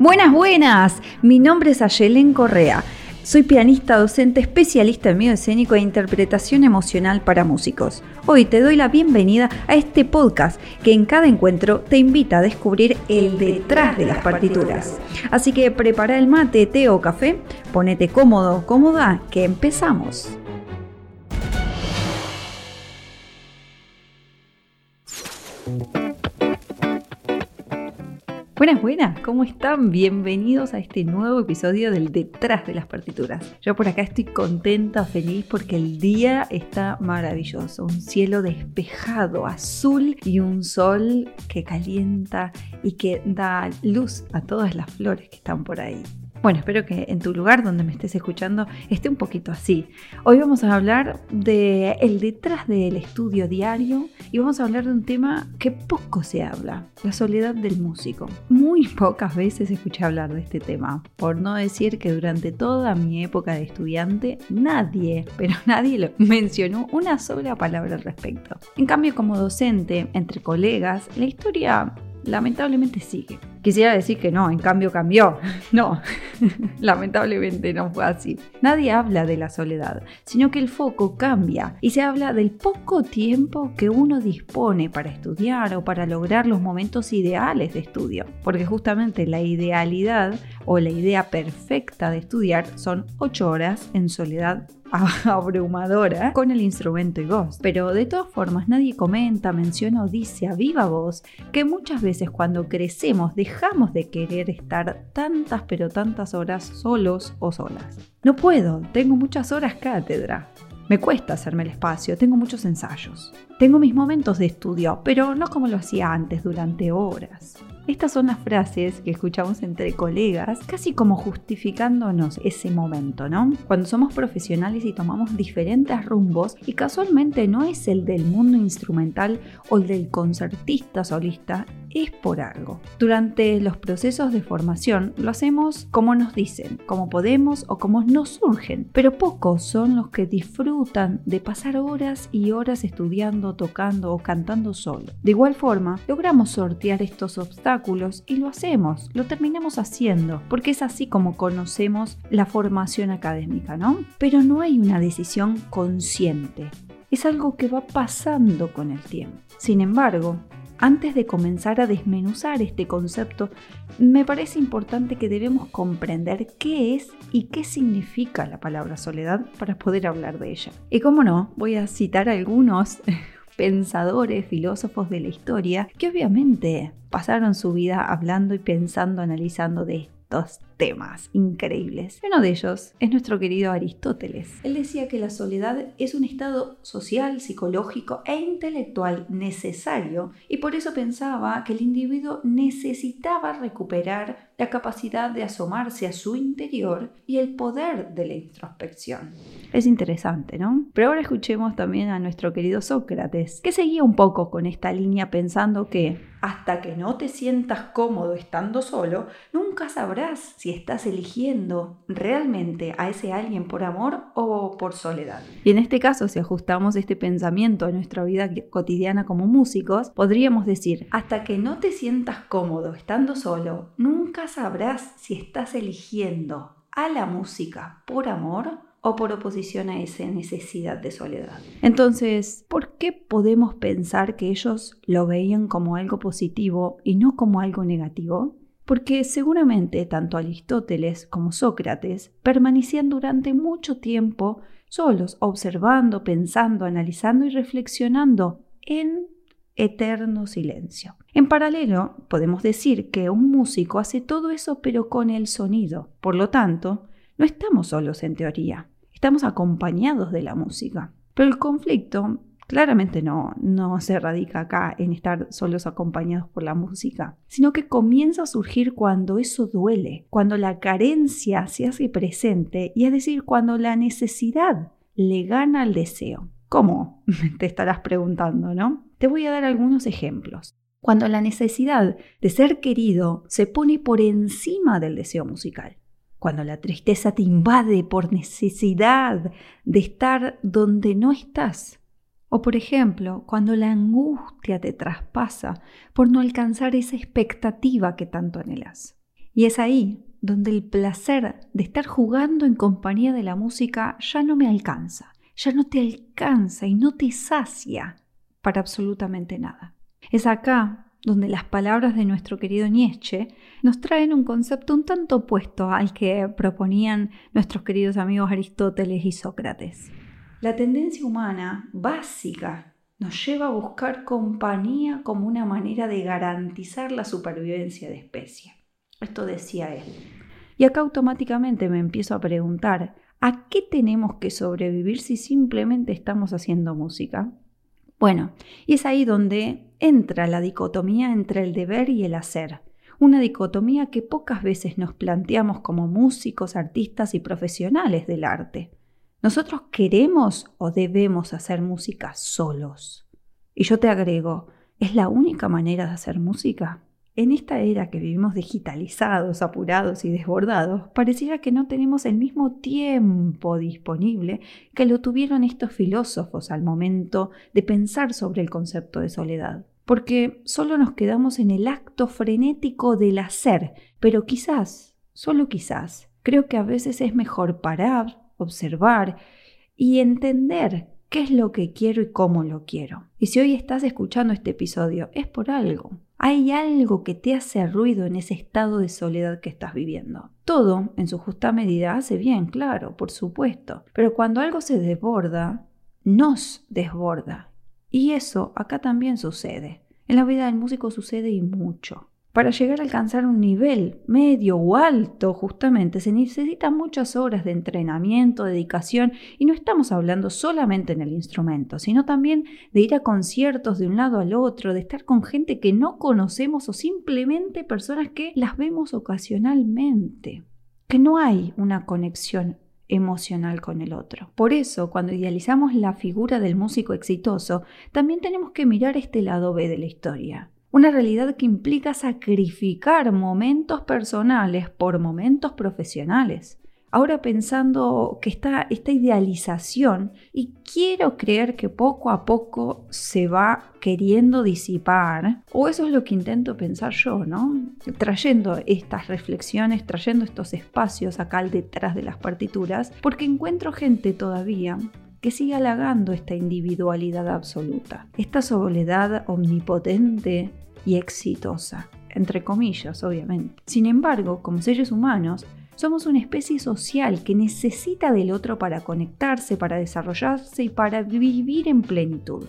Buenas, buenas. Mi nombre es Ayelen Correa. Soy pianista, docente, especialista en medio escénico e interpretación emocional para músicos. Hoy te doy la bienvenida a este podcast que en cada encuentro te invita a descubrir el detrás de las partituras. Así que prepara el mate, té o café, ponete cómodo, cómoda, que empezamos. Buenas, buenas, ¿cómo están? Bienvenidos a este nuevo episodio del Detrás de las Partituras. Yo por acá estoy contenta, feliz porque el día está maravilloso. Un cielo despejado, azul y un sol que calienta y que da luz a todas las flores que están por ahí. Bueno, espero que en tu lugar donde me estés escuchando esté un poquito así. Hoy vamos a hablar de el detrás del estudio diario y vamos a hablar de un tema que poco se habla, la soledad del músico. Muy pocas veces escuché hablar de este tema, por no decir que durante toda mi época de estudiante nadie, pero nadie lo mencionó una sola palabra al respecto. En cambio, como docente, entre colegas, la historia lamentablemente sigue. Quisiera decir que no, en cambio cambió. No, lamentablemente no fue así. Nadie habla de la soledad, sino que el foco cambia y se habla del poco tiempo que uno dispone para estudiar o para lograr los momentos ideales de estudio. Porque justamente la idealidad o la idea perfecta de estudiar son 8 horas en soledad abrumadora con el instrumento y voz. Pero de todas formas nadie comenta, menciona o dice a viva voz que muchas veces cuando crecemos dejamos de querer estar tantas pero tantas horas solos o solas. No puedo, tengo muchas horas cátedra. Me cuesta hacerme el espacio, tengo muchos ensayos. Tengo mis momentos de estudio, pero no como lo hacía antes durante horas. Estas son las frases que escuchamos entre colegas, casi como justificándonos ese momento, ¿no? Cuando somos profesionales y tomamos diferentes rumbos y casualmente no es el del mundo instrumental o el del concertista solista, es por algo. Durante los procesos de formación lo hacemos como nos dicen, como podemos o como nos surgen, pero pocos son los que disfrutan de pasar horas y horas estudiando, tocando o cantando solo. De igual forma, logramos sortear estos obstáculos y lo hacemos, lo terminamos haciendo, porque es así como conocemos la formación académica, ¿no? Pero no hay una decisión consciente, es algo que va pasando con el tiempo. Sin embargo, antes de comenzar a desmenuzar este concepto, me parece importante que debemos comprender qué es y qué significa la palabra soledad para poder hablar de ella. Y como no, voy a citar algunos pensadores, filósofos de la historia, que obviamente pasaron su vida hablando y pensando, analizando de estos temas increíbles. Uno de ellos es nuestro querido Aristóteles. Él decía que la soledad es un estado social, psicológico e intelectual necesario y por eso pensaba que el individuo necesitaba recuperar la capacidad de asomarse a su interior y el poder de la introspección. Es interesante, ¿no? Pero ahora escuchemos también a nuestro querido Sócrates, que seguía un poco con esta línea pensando que hasta que no te sientas cómodo estando solo, nunca sabrás si estás eligiendo realmente a ese alguien por amor o por soledad. Y en este caso, si ajustamos este pensamiento a nuestra vida cotidiana como músicos, podríamos decir, hasta que no te sientas cómodo estando solo, nunca sabrás si estás eligiendo a la música por amor o por oposición a esa necesidad de soledad. Entonces, ¿por qué podemos pensar que ellos lo veían como algo positivo y no como algo negativo? Porque seguramente tanto Aristóteles como Sócrates permanecían durante mucho tiempo solos, observando, pensando, analizando y reflexionando en eterno silencio. En paralelo, podemos decir que un músico hace todo eso pero con el sonido. Por lo tanto, no estamos solos en teoría, estamos acompañados de la música. Pero el conflicto claramente no, no se radica acá en estar solos acompañados por la música, sino que comienza a surgir cuando eso duele, cuando la carencia se hace presente y es decir, cuando la necesidad le gana al deseo. ¿Cómo? Te estarás preguntando, ¿no? Te voy a dar algunos ejemplos. Cuando la necesidad de ser querido se pone por encima del deseo musical. Cuando la tristeza te invade por necesidad de estar donde no estás. O por ejemplo, cuando la angustia te traspasa por no alcanzar esa expectativa que tanto anhelas. Y es ahí donde el placer de estar jugando en compañía de la música ya no me alcanza, ya no te alcanza y no te sacia para absolutamente nada. Es acá donde las palabras de nuestro querido Nietzsche nos traen un concepto un tanto opuesto al que proponían nuestros queridos amigos Aristóteles y Sócrates. La tendencia humana básica nos lleva a buscar compañía como una manera de garantizar la supervivencia de especie. Esto decía él. Y acá automáticamente me empiezo a preguntar, ¿a qué tenemos que sobrevivir si simplemente estamos haciendo música? Bueno, y es ahí donde entra la dicotomía entre el deber y el hacer. Una dicotomía que pocas veces nos planteamos como músicos, artistas y profesionales del arte. ¿Nosotros queremos o debemos hacer música solos? Y yo te agrego, ¿es la única manera de hacer música? En esta era que vivimos digitalizados, apurados y desbordados, pareciera que no tenemos el mismo tiempo disponible que lo tuvieron estos filósofos al momento de pensar sobre el concepto de soledad. Porque solo nos quedamos en el acto frenético del hacer, pero quizás, solo quizás, creo que a veces es mejor parar, observar y entender qué es lo que quiero y cómo lo quiero. Y si hoy estás escuchando este episodio, es por algo. Hay algo que te hace ruido en ese estado de soledad que estás viviendo. Todo, en su justa medida, hace bien, claro, por supuesto. Pero cuando algo se desborda, nos desborda. Y eso acá también sucede. En la vida del músico sucede y mucho. Para llegar a alcanzar un nivel medio o alto, justamente, se necesitan muchas horas de entrenamiento, dedicación, y no estamos hablando solamente en el instrumento, sino también de ir a conciertos de un lado al otro, de estar con gente que no conocemos o simplemente personas que las vemos ocasionalmente, que no hay una conexión emocional con el otro. Por eso, cuando idealizamos la figura del músico exitoso, también tenemos que mirar este lado B de la historia una realidad que implica sacrificar momentos personales por momentos profesionales. Ahora pensando que está esta idealización y quiero creer que poco a poco se va queriendo disipar, o eso es lo que intento pensar yo, ¿no? Trayendo estas reflexiones, trayendo estos espacios acá detrás de las partituras, porque encuentro gente todavía que sigue halagando esta individualidad absoluta, esta soledad omnipotente y exitosa, entre comillas, obviamente. Sin embargo, como seres humanos, somos una especie social que necesita del otro para conectarse, para desarrollarse y para vivir en plenitud.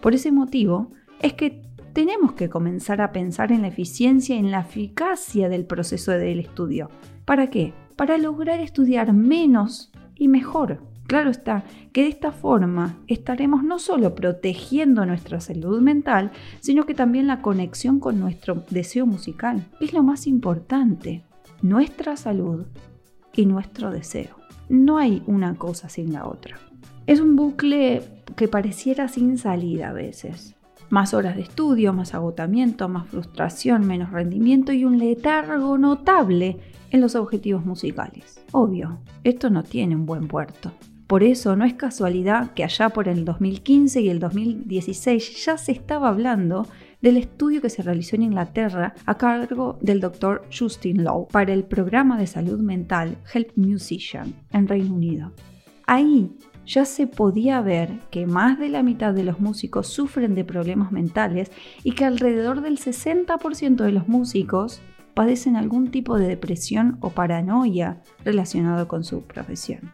Por ese motivo, es que tenemos que comenzar a pensar en la eficiencia y en la eficacia del proceso del estudio. ¿Para qué? Para lograr estudiar menos y mejor. Claro está que de esta forma estaremos no solo protegiendo nuestra salud mental, sino que también la conexión con nuestro deseo musical. Es lo más importante, nuestra salud y nuestro deseo. No hay una cosa sin la otra. Es un bucle que pareciera sin salida a veces. Más horas de estudio, más agotamiento, más frustración, menos rendimiento y un letargo notable en los objetivos musicales. Obvio, esto no tiene un buen puerto. Por eso no es casualidad que allá por el 2015 y el 2016 ya se estaba hablando del estudio que se realizó en Inglaterra a cargo del doctor Justin Lowe para el programa de salud mental Help Musician en Reino Unido. Ahí ya se podía ver que más de la mitad de los músicos sufren de problemas mentales y que alrededor del 60% de los músicos padecen algún tipo de depresión o paranoia relacionado con su profesión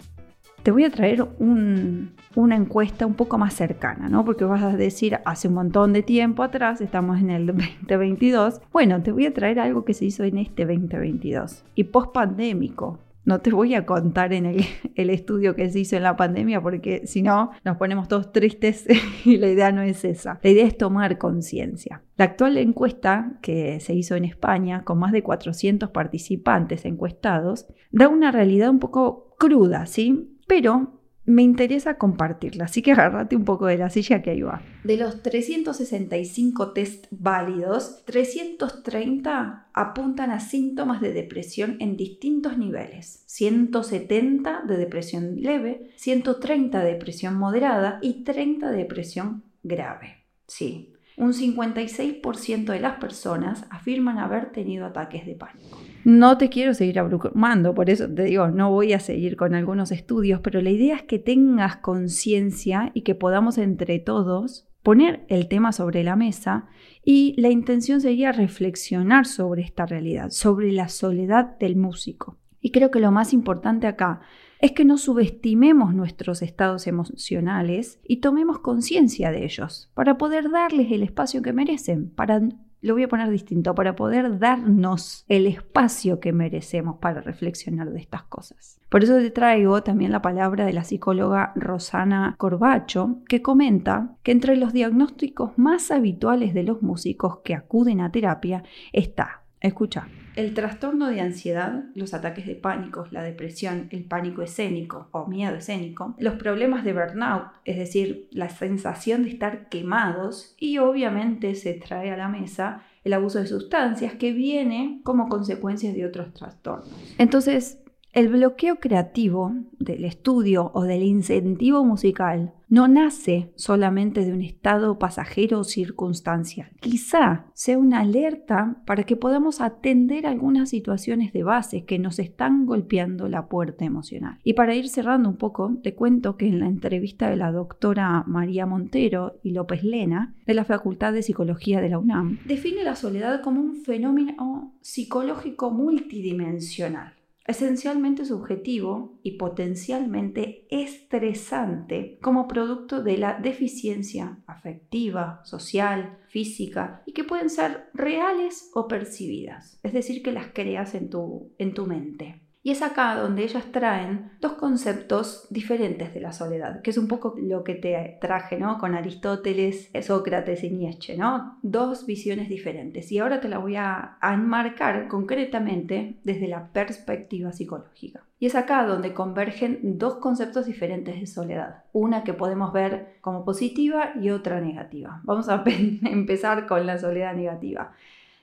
te voy a traer una encuesta un poco más cercana, ¿no? Porque vas a decir, hace un montón de tiempo atrás, estamos en el 2022. Bueno, te voy a traer algo que se hizo en este 2022 y post pandémico. No te voy a contar en el, el estudio que se hizo en la pandemia porque si no nos ponemos todos tristes y la idea no es esa. La idea es tomar conciencia. La actual encuesta que se hizo en España con más de 400 participantes encuestados da una realidad un poco cruda, ¿sí? Pero me interesa compartirla, así que agárrate un poco de la silla que ahí va. De los 365 test válidos, 330 apuntan a síntomas de depresión en distintos niveles, 170 de depresión leve, 130 de depresión moderada y 30 de depresión grave. Sí, un 56% de las personas afirman haber tenido ataques de pánico. No te quiero seguir abrumando, por eso te digo, no voy a seguir con algunos estudios, pero la idea es que tengas conciencia y que podamos entre todos poner el tema sobre la mesa y la intención sería reflexionar sobre esta realidad, sobre la soledad del músico. Y creo que lo más importante acá es que no subestimemos nuestros estados emocionales y tomemos conciencia de ellos para poder darles el espacio que merecen, para lo voy a poner distinto, para poder darnos el espacio que merecemos para reflexionar de estas cosas. Por eso te traigo también la palabra de la psicóloga Rosana Corbacho, que comenta que entre los diagnósticos más habituales de los músicos que acuden a terapia está Escucha, el trastorno de ansiedad, los ataques de pánico, la depresión, el pánico escénico o miedo escénico, los problemas de burnout, es decir, la sensación de estar quemados y obviamente se trae a la mesa el abuso de sustancias que viene como consecuencia de otros trastornos. Entonces, el bloqueo creativo del estudio o del incentivo musical no nace solamente de un estado pasajero o circunstancial. Quizá sea una alerta para que podamos atender algunas situaciones de base que nos están golpeando la puerta emocional. Y para ir cerrando un poco, te cuento que en la entrevista de la doctora María Montero y López Lena, de la Facultad de Psicología de la UNAM, define la soledad como un fenómeno psicológico multidimensional esencialmente subjetivo y potencialmente estresante como producto de la deficiencia afectiva, social, física y que pueden ser reales o percibidas, es decir, que las creas en tu, en tu mente. Y es acá donde ellas traen dos conceptos diferentes de la soledad, que es un poco lo que te traje, ¿no? Con Aristóteles, Sócrates y Nietzsche, ¿no? Dos visiones diferentes. Y ahora te la voy a, enmarcar concretamente desde la perspectiva psicológica. Y es acá donde convergen dos conceptos diferentes de soledad. Una que podemos ver como positiva y otra negativa. Vamos a empezar con la soledad negativa.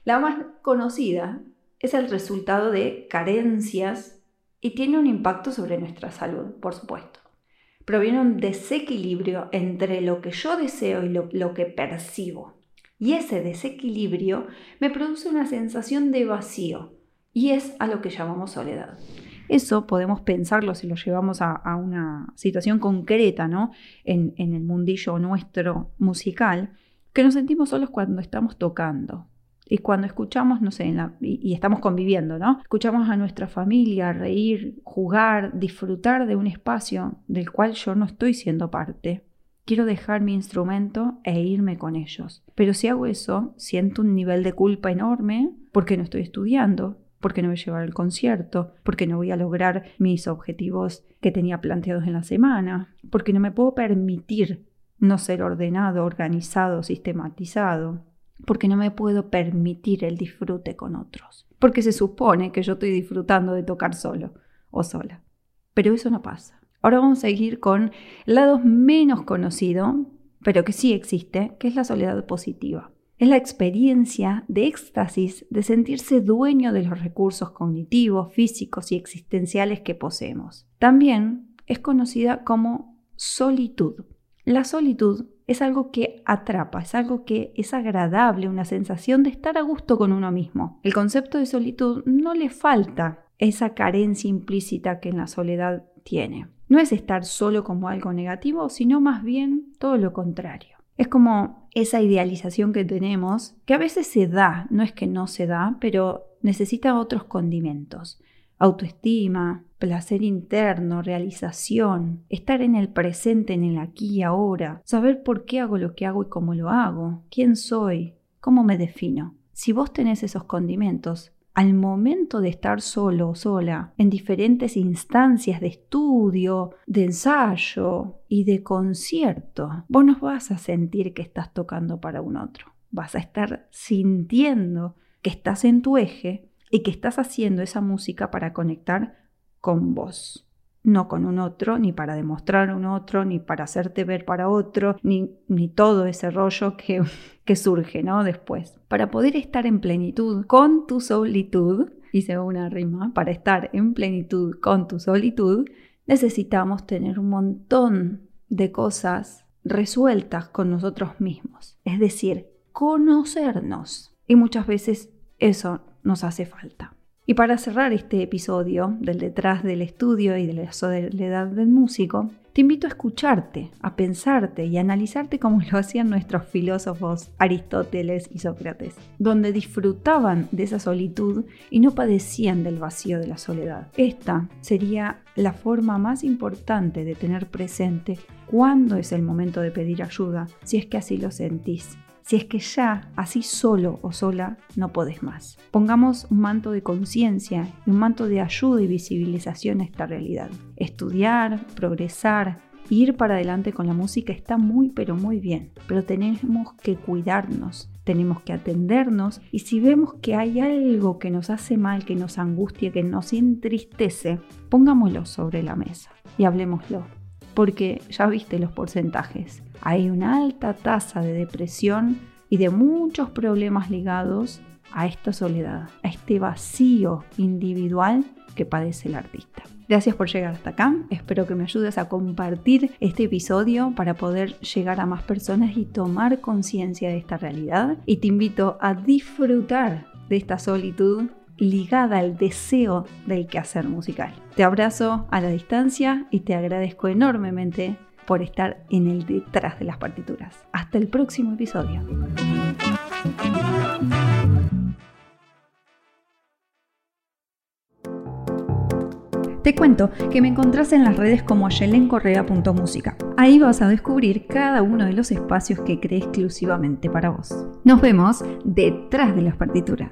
La más conocida es el resultado de carencias y tiene un impacto sobre nuestra salud, por supuesto. Proviene un desequilibrio entre lo que yo deseo y lo, que percibo. Y ese desequilibrio me produce una sensación de vacío y es a lo que llamamos soledad. Eso podemos pensarlo si lo llevamos a, una situación concreta, ¿no? En, el mundillo nuestro musical, que nos sentimos solos cuando estamos tocando, y cuando escuchamos, no sé, y, estamos conviviendo, ¿no? Escuchamos a nuestra familia reír, jugar, disfrutar de un espacio del cual yo no estoy siendo parte. Quiero dejar mi instrumento e irme con ellos. Pero si hago eso, siento un nivel de culpa enorme porque no estoy estudiando, porque no voy a llevar el concierto, porque no voy a lograr mis objetivos que tenía planteados en la semana, porque no me puedo permitir no ser ordenado, organizado, sistematizado porque no me puedo permitir el disfrute con otros, porque se supone que yo estoy disfrutando de tocar solo o sola. Pero eso no pasa. Ahora vamos a seguir con el lado menos conocido, pero que sí existe, que es la soledad positiva. Es la experiencia de éxtasis de sentirse dueño de los recursos cognitivos, físicos y existenciales que poseemos. También es conocida como solitud. La solitud es algo que atrapa, es algo que es agradable, una sensación de estar a gusto con uno mismo. El concepto de solitud no le falta esa carencia implícita que en la soledad tiene. No es estar solo como algo negativo, sino más bien todo lo contrario. Es como esa idealización que tenemos, que a veces se da, no es que no se da, pero necesita otros condimentos autoestima, placer interno, realización, estar en el presente, en el aquí y ahora, saber por qué hago lo que hago y cómo lo hago, quién soy, cómo me defino. Si vos tenés esos condimentos, al momento de estar solo o sola, en diferentes instancias de estudio, de ensayo y de concierto, vos no vas a sentir que estás tocando para un otro. Vas a estar sintiendo que estás en tu eje y que estás haciendo esa música para conectar con vos, no con un otro, ni para demostrar a un otro, ni para hacerte ver para otro, ni, ni todo ese rollo que, que surge ¿no? después. Para poder estar en plenitud con tu solitud, hice una rima, para estar en plenitud con tu solitud, necesitamos tener un montón de cosas resueltas con nosotros mismos, es decir, conocernos. Y muchas veces eso nos hace falta. Y para cerrar este episodio del detrás del estudio y de la soledad del músico, te invito a escucharte, a pensarte y a analizarte como lo hacían nuestros filósofos Aristóteles y Sócrates, donde disfrutaban de esa solitud y no padecían del vacío de la soledad. Esta sería la forma más importante de tener presente cuándo es el momento de pedir ayuda, si es que así lo sentís si es que ya así solo o sola no podés más. Pongamos un manto de conciencia y un manto de ayuda y visibilización a esta realidad. Estudiar, progresar, ir para adelante con la música está muy pero muy bien, pero tenemos que cuidarnos, tenemos que atendernos y si vemos que hay algo que nos hace mal, que nos angustia, que nos entristece, pongámoslo sobre la mesa y hablemoslo porque ya viste los porcentajes. Hay una alta tasa de depresión y de muchos problemas ligados a esta soledad, a este vacío individual que padece el artista. Gracias por llegar hasta acá. Espero que me ayudes a compartir este episodio para poder llegar a más personas y tomar conciencia de esta realidad. Y te invito a disfrutar de esta solitud ligada al deseo del quehacer musical. Te abrazo a la distancia y te agradezco enormemente por estar en el detrás de las partituras. Hasta el próximo episodio. Te cuento que me encontrás en las redes como yelencorrea.música. Ahí vas a descubrir cada uno de los espacios que creé exclusivamente para vos. Nos vemos detrás de las partituras.